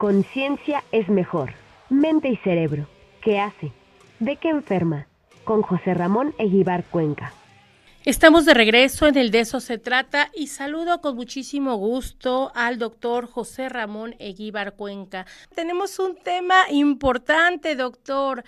Conciencia es mejor. Mente y cerebro. ¿Qué hace? ¿De qué enferma? Con José Ramón Eguibar Cuenca. Estamos de regreso en el De eso se trata y saludo con muchísimo gusto al doctor José Ramón Eguíbar Cuenca. Tenemos un tema importante, doctor.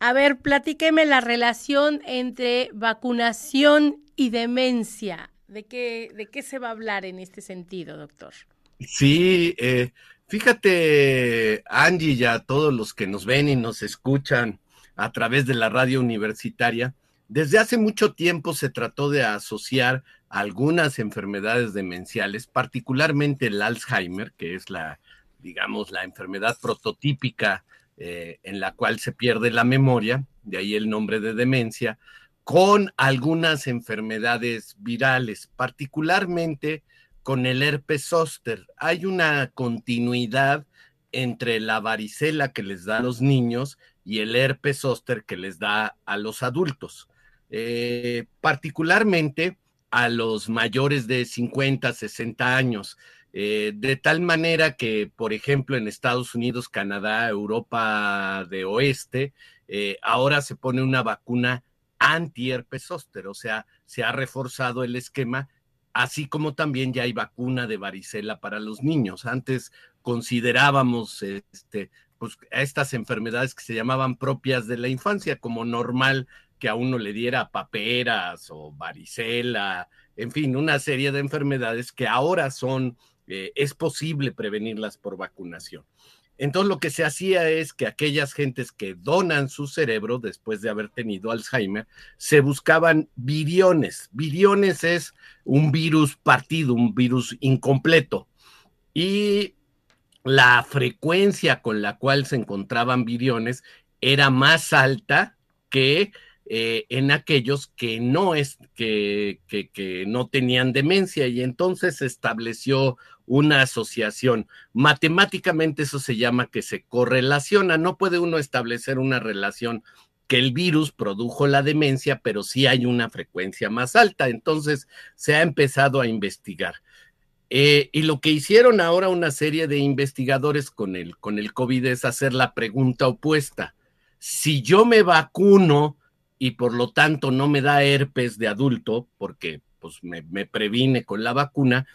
A ver, platíqueme la relación entre vacunación y demencia. ¿De qué, de qué se va a hablar en este sentido, doctor? Sí, eh, fíjate, Angie, y a todos los que nos ven y nos escuchan a través de la radio universitaria, desde hace mucho tiempo se trató de asociar algunas enfermedades demenciales, particularmente el Alzheimer, que es la, digamos, la enfermedad prototípica eh, en la cual se pierde la memoria, de ahí el nombre de demencia, con algunas enfermedades virales, particularmente con el herpes zóster. Hay una continuidad entre la varicela que les da a los niños y el herpes zóster que les da a los adultos. Eh, particularmente a los mayores de 50, 60 años, eh, de tal manera que, por ejemplo, en Estados Unidos, Canadá, Europa de Oeste, eh, ahora se pone una vacuna anti-herpes zóster, o sea, se ha reforzado el esquema, así como también ya hay vacuna de varicela para los niños. Antes considerábamos este, pues, estas enfermedades que se llamaban propias de la infancia como normal que a uno le diera paperas o varicela, en fin, una serie de enfermedades que ahora son, eh, es posible prevenirlas por vacunación. Entonces lo que se hacía es que aquellas gentes que donan su cerebro después de haber tenido Alzheimer, se buscaban viriones. Viriones es un virus partido, un virus incompleto. Y la frecuencia con la cual se encontraban viriones era más alta que eh, en aquellos que no es que, que, no tenían demencia y entonces se estableció una asociación. Matemáticamente eso se llama que se correlaciona. No puede uno establecer una relación que el virus produjo la demencia, pero sí hay una frecuencia más alta. Entonces se ha empezado a investigar. Eh, y lo que hicieron ahora una serie de investigadores con el, con el COVID es hacer la pregunta opuesta. Si yo me vacuno, y por lo tanto no me da herpes de adulto, porque pues me, previne con la vacuna,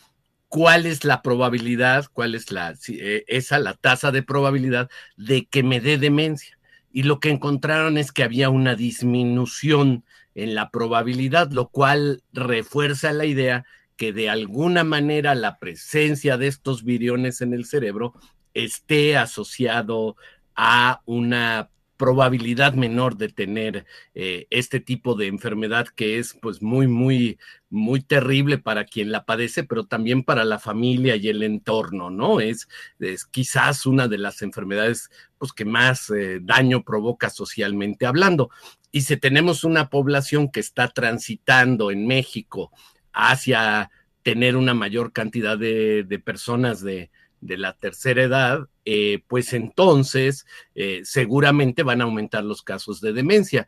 ¿cuál es la probabilidad, cuál es la, eh, esa, la tasa de probabilidad de que me dé demencia? Y lo que encontraron es que había una disminución en la probabilidad, lo cual refuerza la idea que de alguna manera la presencia de estos viriones en el cerebro esté asociado a una probabilidad menor de tener eh, este tipo de enfermedad que es pues muy, muy, muy terrible para quien la padece, pero también para la familia y el entorno, ¿no? Es, es quizás una de las enfermedades pues que más eh, daño provoca socialmente hablando. Y si tenemos una población que está transitando en México hacia tener una mayor cantidad de, de personas de, de la tercera edad, eh, pues entonces eh, seguramente van a aumentar los casos de demencia.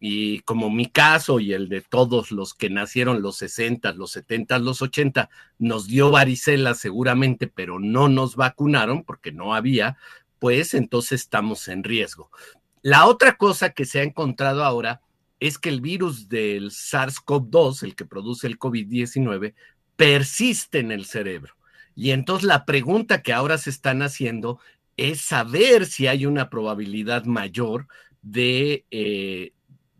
Y como mi caso y el de todos los que nacieron los 60, los 70, los 80, nos dio varicela seguramente, pero no nos vacunaron porque no había, pues entonces estamos en riesgo. La otra cosa que se ha encontrado ahora es que el virus del SARS-CoV-2, el que produce el COVID-19, persiste en el cerebro. Y entonces la pregunta que ahora se están haciendo es saber si hay una probabilidad mayor de eh,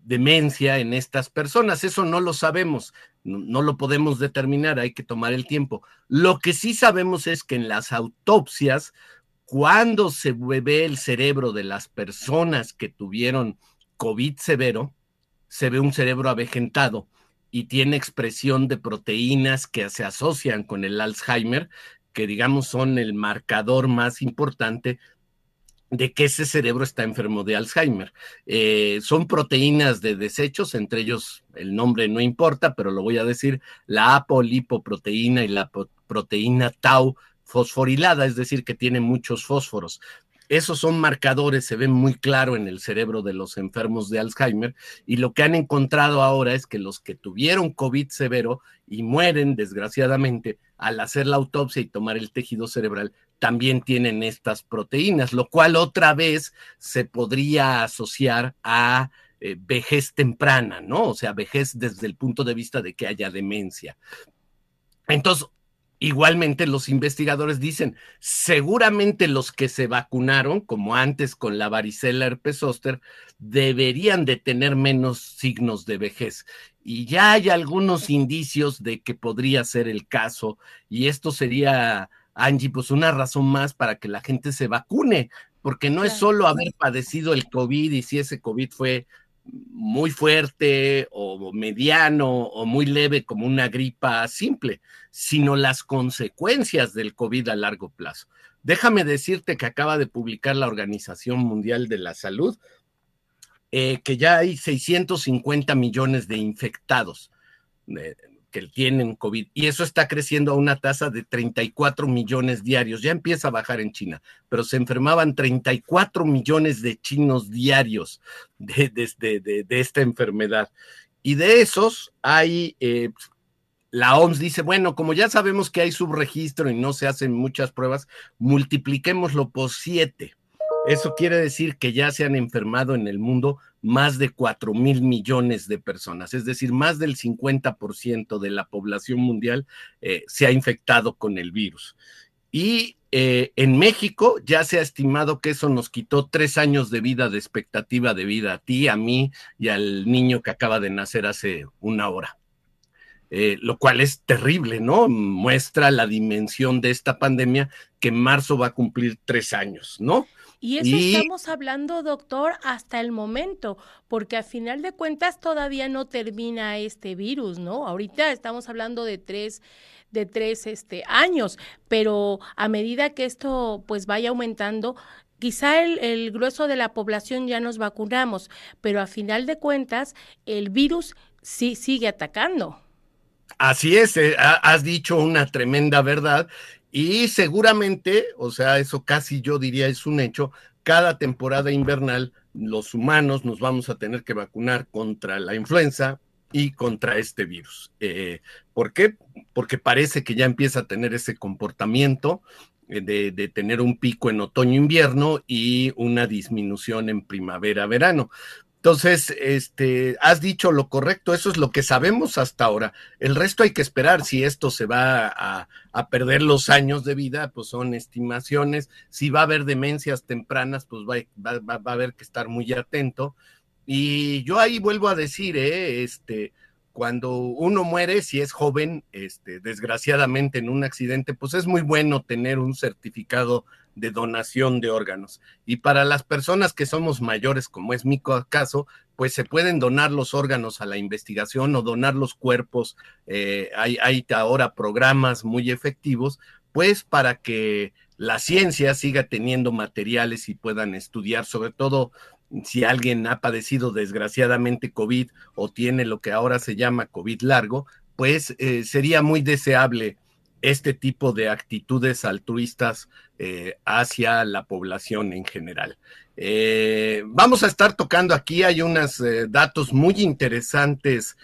demencia en estas personas. Eso no lo sabemos, no, lo podemos determinar, hay que tomar el tiempo. Lo que sí sabemos es que en las autopsias, cuando se ve el cerebro de las personas que tuvieron COVID severo, se ve un cerebro avejentado y tiene expresión de proteínas que se asocian con el Alzheimer, que digamos son el marcador más importante de que ese cerebro está enfermo de Alzheimer. Eh, son proteínas de desechos, entre ellos el nombre no importa, pero lo voy a decir, la apolipoproteína y la proteína tau fosforilada, es decir, que tiene muchos fósforos. Esos son marcadores, se ven muy claro en el cerebro de los enfermos de Alzheimer y lo que han encontrado ahora es que los que tuvieron COVID severo y mueren desgraciadamente al hacer la autopsia y tomar el tejido cerebral, también tienen estas proteínas, lo cual otra vez se podría asociar a eh, vejez temprana, ¿no? O sea, vejez desde el punto de vista de que haya demencia. Entonces, Igualmente, los investigadores dicen, seguramente los que se vacunaron, como antes con la varicela herpes zóster, deberían de tener menos signos de vejez. Y ya hay algunos indicios de que podría ser el caso, y esto sería, Angie, pues una razón más para que la gente se vacune, porque no es solo haber padecido el COVID y si ese COVID fue muy fuerte o mediano o muy leve como una gripa simple, sino las consecuencias del COVID a largo plazo. Déjame decirte que acaba de publicar la Organización Mundial de la Salud eh, que ya hay 650 millones de infectados que tienen COVID y eso está creciendo a una tasa de 34 millones diarios. Ya empieza a bajar en China, pero se enfermaban 34 millones de chinos diarios de, de, esta enfermedad. Y de esos hay, eh, la OMS dice, bueno, como ya sabemos que hay subregistro y no se hacen muchas pruebas, multipliquémoslo por siete. Eso quiere decir que ya se han enfermado en el mundo más de 4 mil millones de personas, es decir, más del 50% de la población mundial eh, se ha infectado con el virus. Y eh, en México ya se ha estimado que eso nos quitó tres años de vida, de expectativa de vida a ti, a mí y al niño que acaba de nacer hace una hora. Eh, lo cual es terrible, ¿no? Muestra la dimensión de esta pandemia que en marzo va a cumplir tres años, ¿no? Y eso estamos hablando, doctor, hasta el momento, porque a final de cuentas todavía no termina este virus, ¿no? Ahorita estamos hablando de tres de tres este, años, pero a medida que esto pues vaya aumentando, quizá el, el, grueso de la población ya nos vacunamos, pero a final de cuentas el virus sí sigue atacando. Así es, eh, has dicho una tremenda verdad y seguramente, o sea, eso casi yo diría es un hecho, cada temporada invernal los humanos nos vamos a tener que vacunar contra la influenza y contra este virus. Eh, ¿Por qué? Porque parece que ya empieza a tener ese comportamiento eh, de, de, tener un pico en otoño-invierno y una disminución en primavera-verano. Entonces, este, has dicho lo correcto, eso es lo que sabemos hasta ahora. El resto hay que esperar si esto se va a, perder los años de vida, pues son estimaciones. Si va a haber demencias tempranas, pues va, va, va a haber que estar muy atento. Y yo ahí vuelvo a decir, ¿eh? este, cuando uno muere, si es joven, este, desgraciadamente en un accidente, pues es muy bueno tener un certificado de donación de órganos. Y para las personas que somos mayores, como es mi caso, pues se pueden donar los órganos a la investigación o donar los cuerpos. Eh, hay, hay ahora programas muy efectivos, pues para que la ciencia siga teniendo materiales y puedan estudiar, sobre todo si alguien ha padecido desgraciadamente COVID o tiene lo que ahora se llama COVID largo, pues eh, sería muy deseable este tipo de actitudes altruistas eh, hacia la población en general. Eh, vamos a estar tocando aquí, hay unos datos muy interesantes,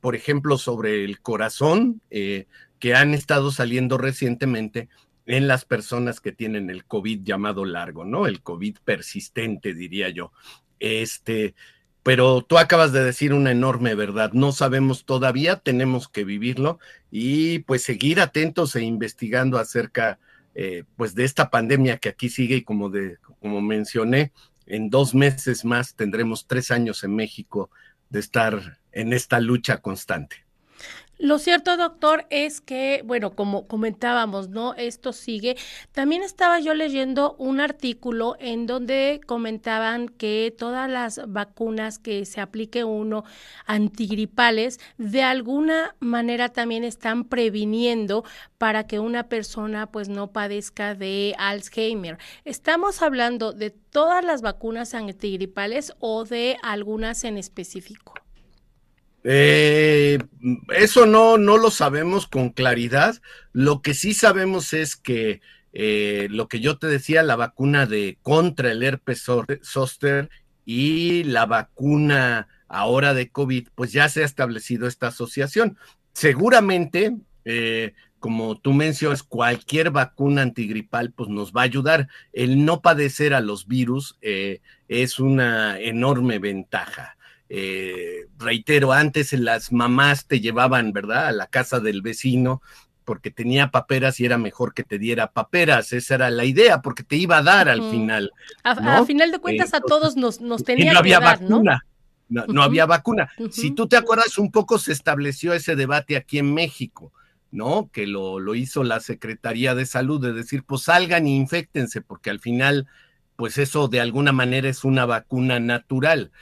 por ejemplo, sobre el corazón, que han estado saliendo recientemente en las personas que tienen el COVID llamado largo, ¿no? El COVID persistente, diría yo. Este, pero tú acabas de decir una enorme verdad. No sabemos todavía, tenemos que vivirlo y pues seguir atentos e investigando acerca eh, pues de esta pandemia que aquí sigue y como, de, como mencioné, en dos meses más tendremos tres años en México de estar en esta lucha constante. Lo cierto, doctor, es que, bueno, como comentábamos, ¿no? Esto sigue. También estaba yo leyendo un artículo en donde comentaban que todas las vacunas que se aplique uno antigripales, de alguna manera también están previniendo para que una persona pues no padezca de Alzheimer. ¿Estamos hablando de todas las vacunas antigripales o de algunas en específico? Eh, eso no, no lo sabemos con claridad. Lo que sí sabemos es que eh, lo que yo te decía, la vacuna de contra el herpes zóster y la vacuna ahora de COVID, pues ya se ha establecido esta asociación. Seguramente, eh, como tú mencionas, cualquier vacuna antigripal pues nos va a ayudar. El no padecer a los virus es una enorme ventaja. Eh, reitero, antes las mamás te llevaban, ¿verdad?, a la casa del vecino porque tenía paperas y era mejor que te diera paperas. Esa era la idea, porque te iba a dar al final. A, final de cuentas, a todos nos, nos tenía no había vacuna. ¿no? No, había vacuna. Si tú te acuerdas, un poco se estableció ese debate aquí en México ¿no? Que lo, lo, hizo la Secretaría de Salud, de decir, pues salgan y infectense, porque al final, pues eso de alguna manera es una vacuna natural.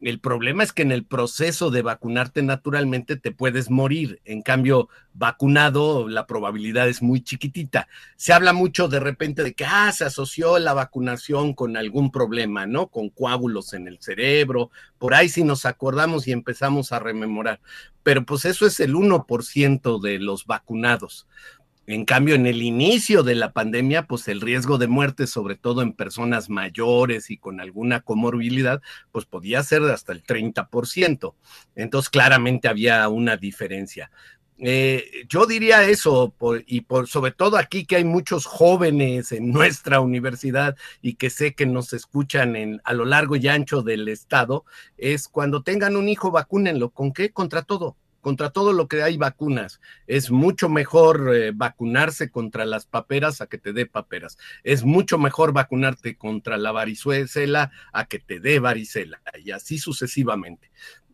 El problema es que en el proceso de vacunarte naturalmente te puedes morir. En cambio, vacunado, la probabilidad es muy chiquitita. Se habla mucho de repente de que ah, se asoció la vacunación con algún problema, ¿no? Con coágulos en el cerebro. Por ahí si nos acordamos y empezamos a rememorar. Pero pues eso es el 1% de los vacunados. En cambio, en el inicio de la pandemia, pues el riesgo de muerte, sobre todo en personas mayores y con alguna comorbilidad, pues podía ser hasta el 30%. Entonces, claramente había una diferencia. Eh, yo diría eso, y por, sobre todo aquí que hay muchos jóvenes en nuestra universidad y que sé que nos escuchan en, a lo largo y ancho del estado, es cuando tengan un hijo, vacúnenlo. ¿Con qué? Contra todo contra todo lo que hay vacunas. Es mucho mejor eh, vacunarse contra las paperas a que te dé paperas. Es mucho mejor vacunarte contra la varicela a que te dé varicela y así sucesivamente.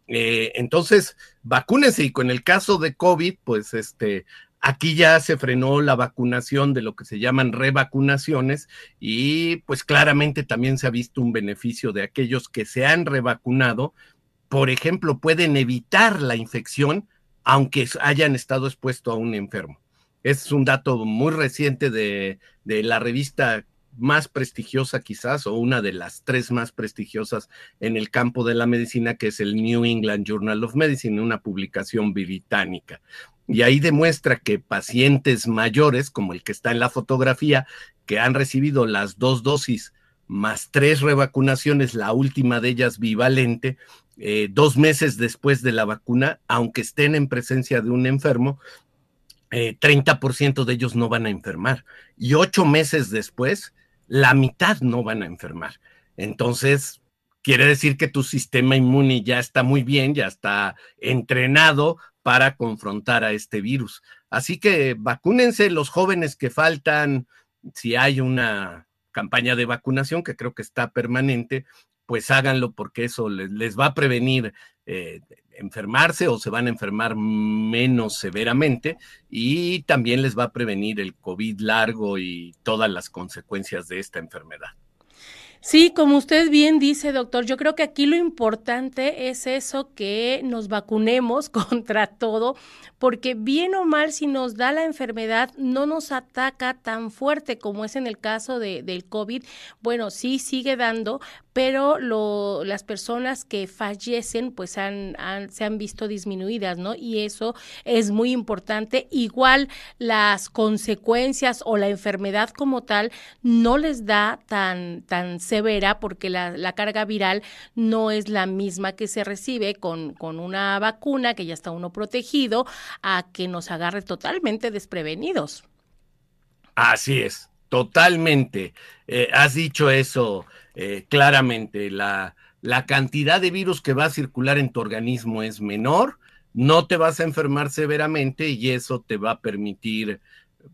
Eh, entonces, vacúnense y con el caso de COVID, pues este, aquí ya se frenó la vacunación de lo que se llaman revacunaciones y pues claramente también se ha visto un beneficio de aquellos que se han revacunado por ejemplo, pueden evitar la infección aunque hayan estado expuestos a un enfermo. Es un dato muy reciente de, la revista más prestigiosa quizás, o una de las tres más prestigiosas en el campo de la medicina, que es el New England Journal of Medicine, una publicación británica. Y ahí demuestra que pacientes mayores, como el que está en la fotografía, que han recibido las dos dosis más tres revacunaciones, la última de ellas bivalente, eh, dos meses después de la vacuna, aunque estén en presencia de un enfermo, 30% eh, de ellos no van a enfermar. Y ocho meses después, la mitad no van a enfermar. Entonces, quiere decir que tu sistema inmune ya está muy bien, ya está entrenado para confrontar a este virus. Así que vacúnense los jóvenes que faltan, si hay una campaña de vacunación que creo que está permanente, pues háganlo porque eso les, va a prevenir eh, enfermarse o se van a enfermar menos severamente y también les va a prevenir el COVID largo y todas las consecuencias de esta enfermedad. Sí, como usted bien dice, doctor, yo creo que aquí lo importante es eso, que nos vacunemos contra todo, porque bien o mal, si nos da la enfermedad, no nos ataca tan fuerte como es en el caso de, del COVID. Bueno, sí sigue dando, pero lo, las personas que fallecen pues han, se han visto disminuidas, ¿no? Y eso es muy importante. Igual las consecuencias o la enfermedad como tal no les da tan, tan severa porque la, carga viral no es la misma que se recibe con, con una vacuna que ya está uno protegido a que nos agarre totalmente desprevenidos. Así es, totalmente. Eh, has dicho eso eh, claramente. La, la cantidad de virus que va a circular en tu organismo es menor, no te vas a enfermar severamente y eso te va a permitir,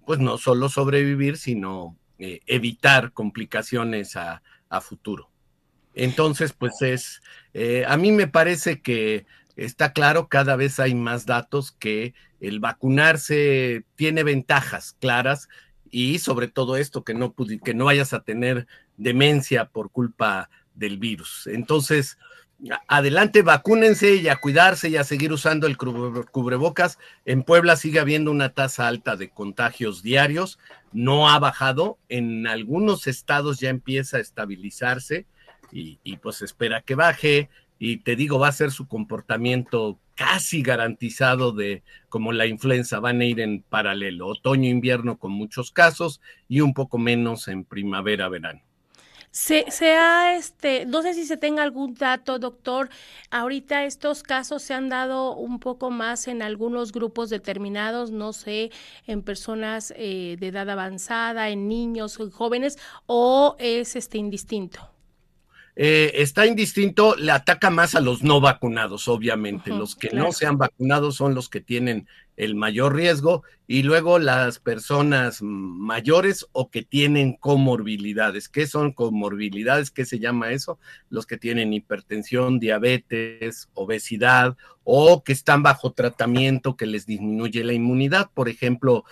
pues no solo sobrevivir, sino eh, evitar complicaciones a, a, futuro. Entonces, pues es, eh, a mí me parece que está claro, cada vez hay más datos que el vacunarse tiene ventajas claras y sobre todo esto, que no, que no vayas a tener demencia por culpa del virus. Entonces, adelante, vacúnense y a cuidarse y a seguir usando el cubrebocas. En Puebla sigue habiendo una tasa alta de contagios diarios, no ha bajado, en algunos estados ya empieza a estabilizarse y, pues espera que baje y te digo, va a ser su comportamiento casi garantizado de como la influenza, van a ir en paralelo, otoño-invierno con muchos casos y un poco menos en primavera-verano. Se, se ha, este, no sé si se tenga algún dato, doctor. Ahorita estos casos se han dado un poco más en algunos grupos determinados, no sé, en personas eh, de edad avanzada, en niños, en jóvenes, o es este indistinto. Eh, está indistinto, le ataca más a los no vacunados, obviamente. los que no se han vacunado son los que tienen el mayor riesgo y luego las personas mayores o que tienen comorbilidades. ¿Qué son comorbilidades? ¿Qué se llama eso? Los que tienen hipertensión, diabetes, obesidad o que están bajo tratamiento que les disminuye la inmunidad. Por ejemplo,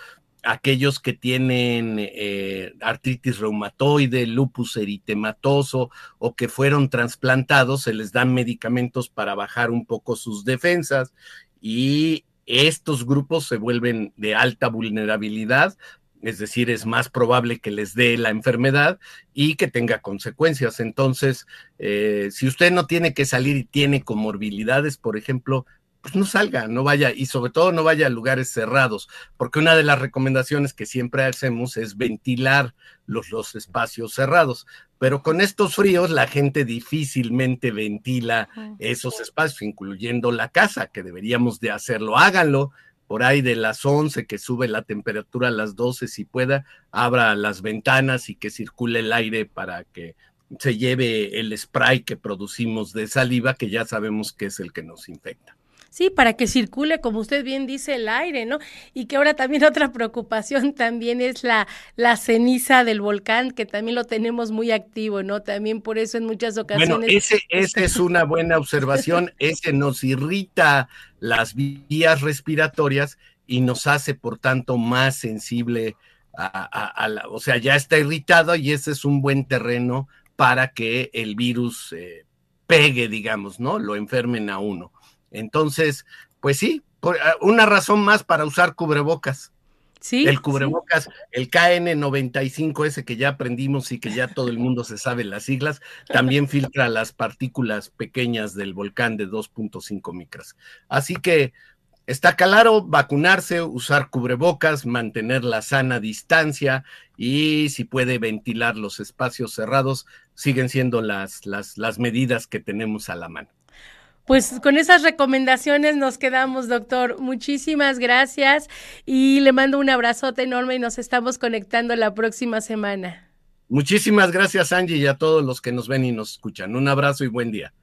aquellos que tienen eh, artritis reumatoide, lupus eritematoso o que fueron trasplantados, se les dan medicamentos para bajar un poco sus defensas y estos grupos se vuelven de alta vulnerabilidad, es decir, es más probable que les dé la enfermedad y que tenga consecuencias. Entonces, eh, si usted no tiene que salir y tiene comorbilidades, por ejemplo, pues no salga, no vaya y sobre todo no vaya a lugares cerrados, porque una de las recomendaciones que siempre hacemos es ventilar los, los espacios cerrados, pero con estos fríos la gente difícilmente ventila esos espacios, incluyendo la casa, que deberíamos de hacerlo, háganlo. Por ahí de las 11 que sube la temperatura a las 12 si pueda, abra las ventanas y que circule el aire para que se lleve el spray que producimos de saliva, que ya sabemos que es el que nos infecta. Sí, para que circule, como usted bien dice, el aire, ¿no? Y que ahora también otra preocupación también es la, la ceniza del volcán, que también lo tenemos muy activo, ¿no? También por eso en muchas ocasiones. Bueno, ese, ese es una buena observación, ese nos irrita las vías respiratorias y nos hace, por tanto, más sensible a, la, o sea, ya está irritado y ese es un buen terreno para que el virus eh, pegue, digamos, ¿no? Lo enfermen a uno. Entonces, pues sí, ah, una razón más para usar cubrebocas. Sí, el cubrebocas, el KN95 ese que ya aprendimos y que ya todo el mundo se sabe las siglas, también filtra las partículas pequeñas del volcán de 2.5 micras. Así que está claro, vacunarse, usar cubrebocas, mantener la sana distancia y si puede ventilar los espacios cerrados, siguen siendo las, las, las medidas que tenemos a la mano. Pues con esas recomendaciones nos quedamos, doctor. Muchísimas gracias y le mando un abrazote enorme y nos estamos conectando la próxima semana. Muchísimas gracias, Angie, y a todos los que nos ven y nos escuchan. Un abrazo y buen día.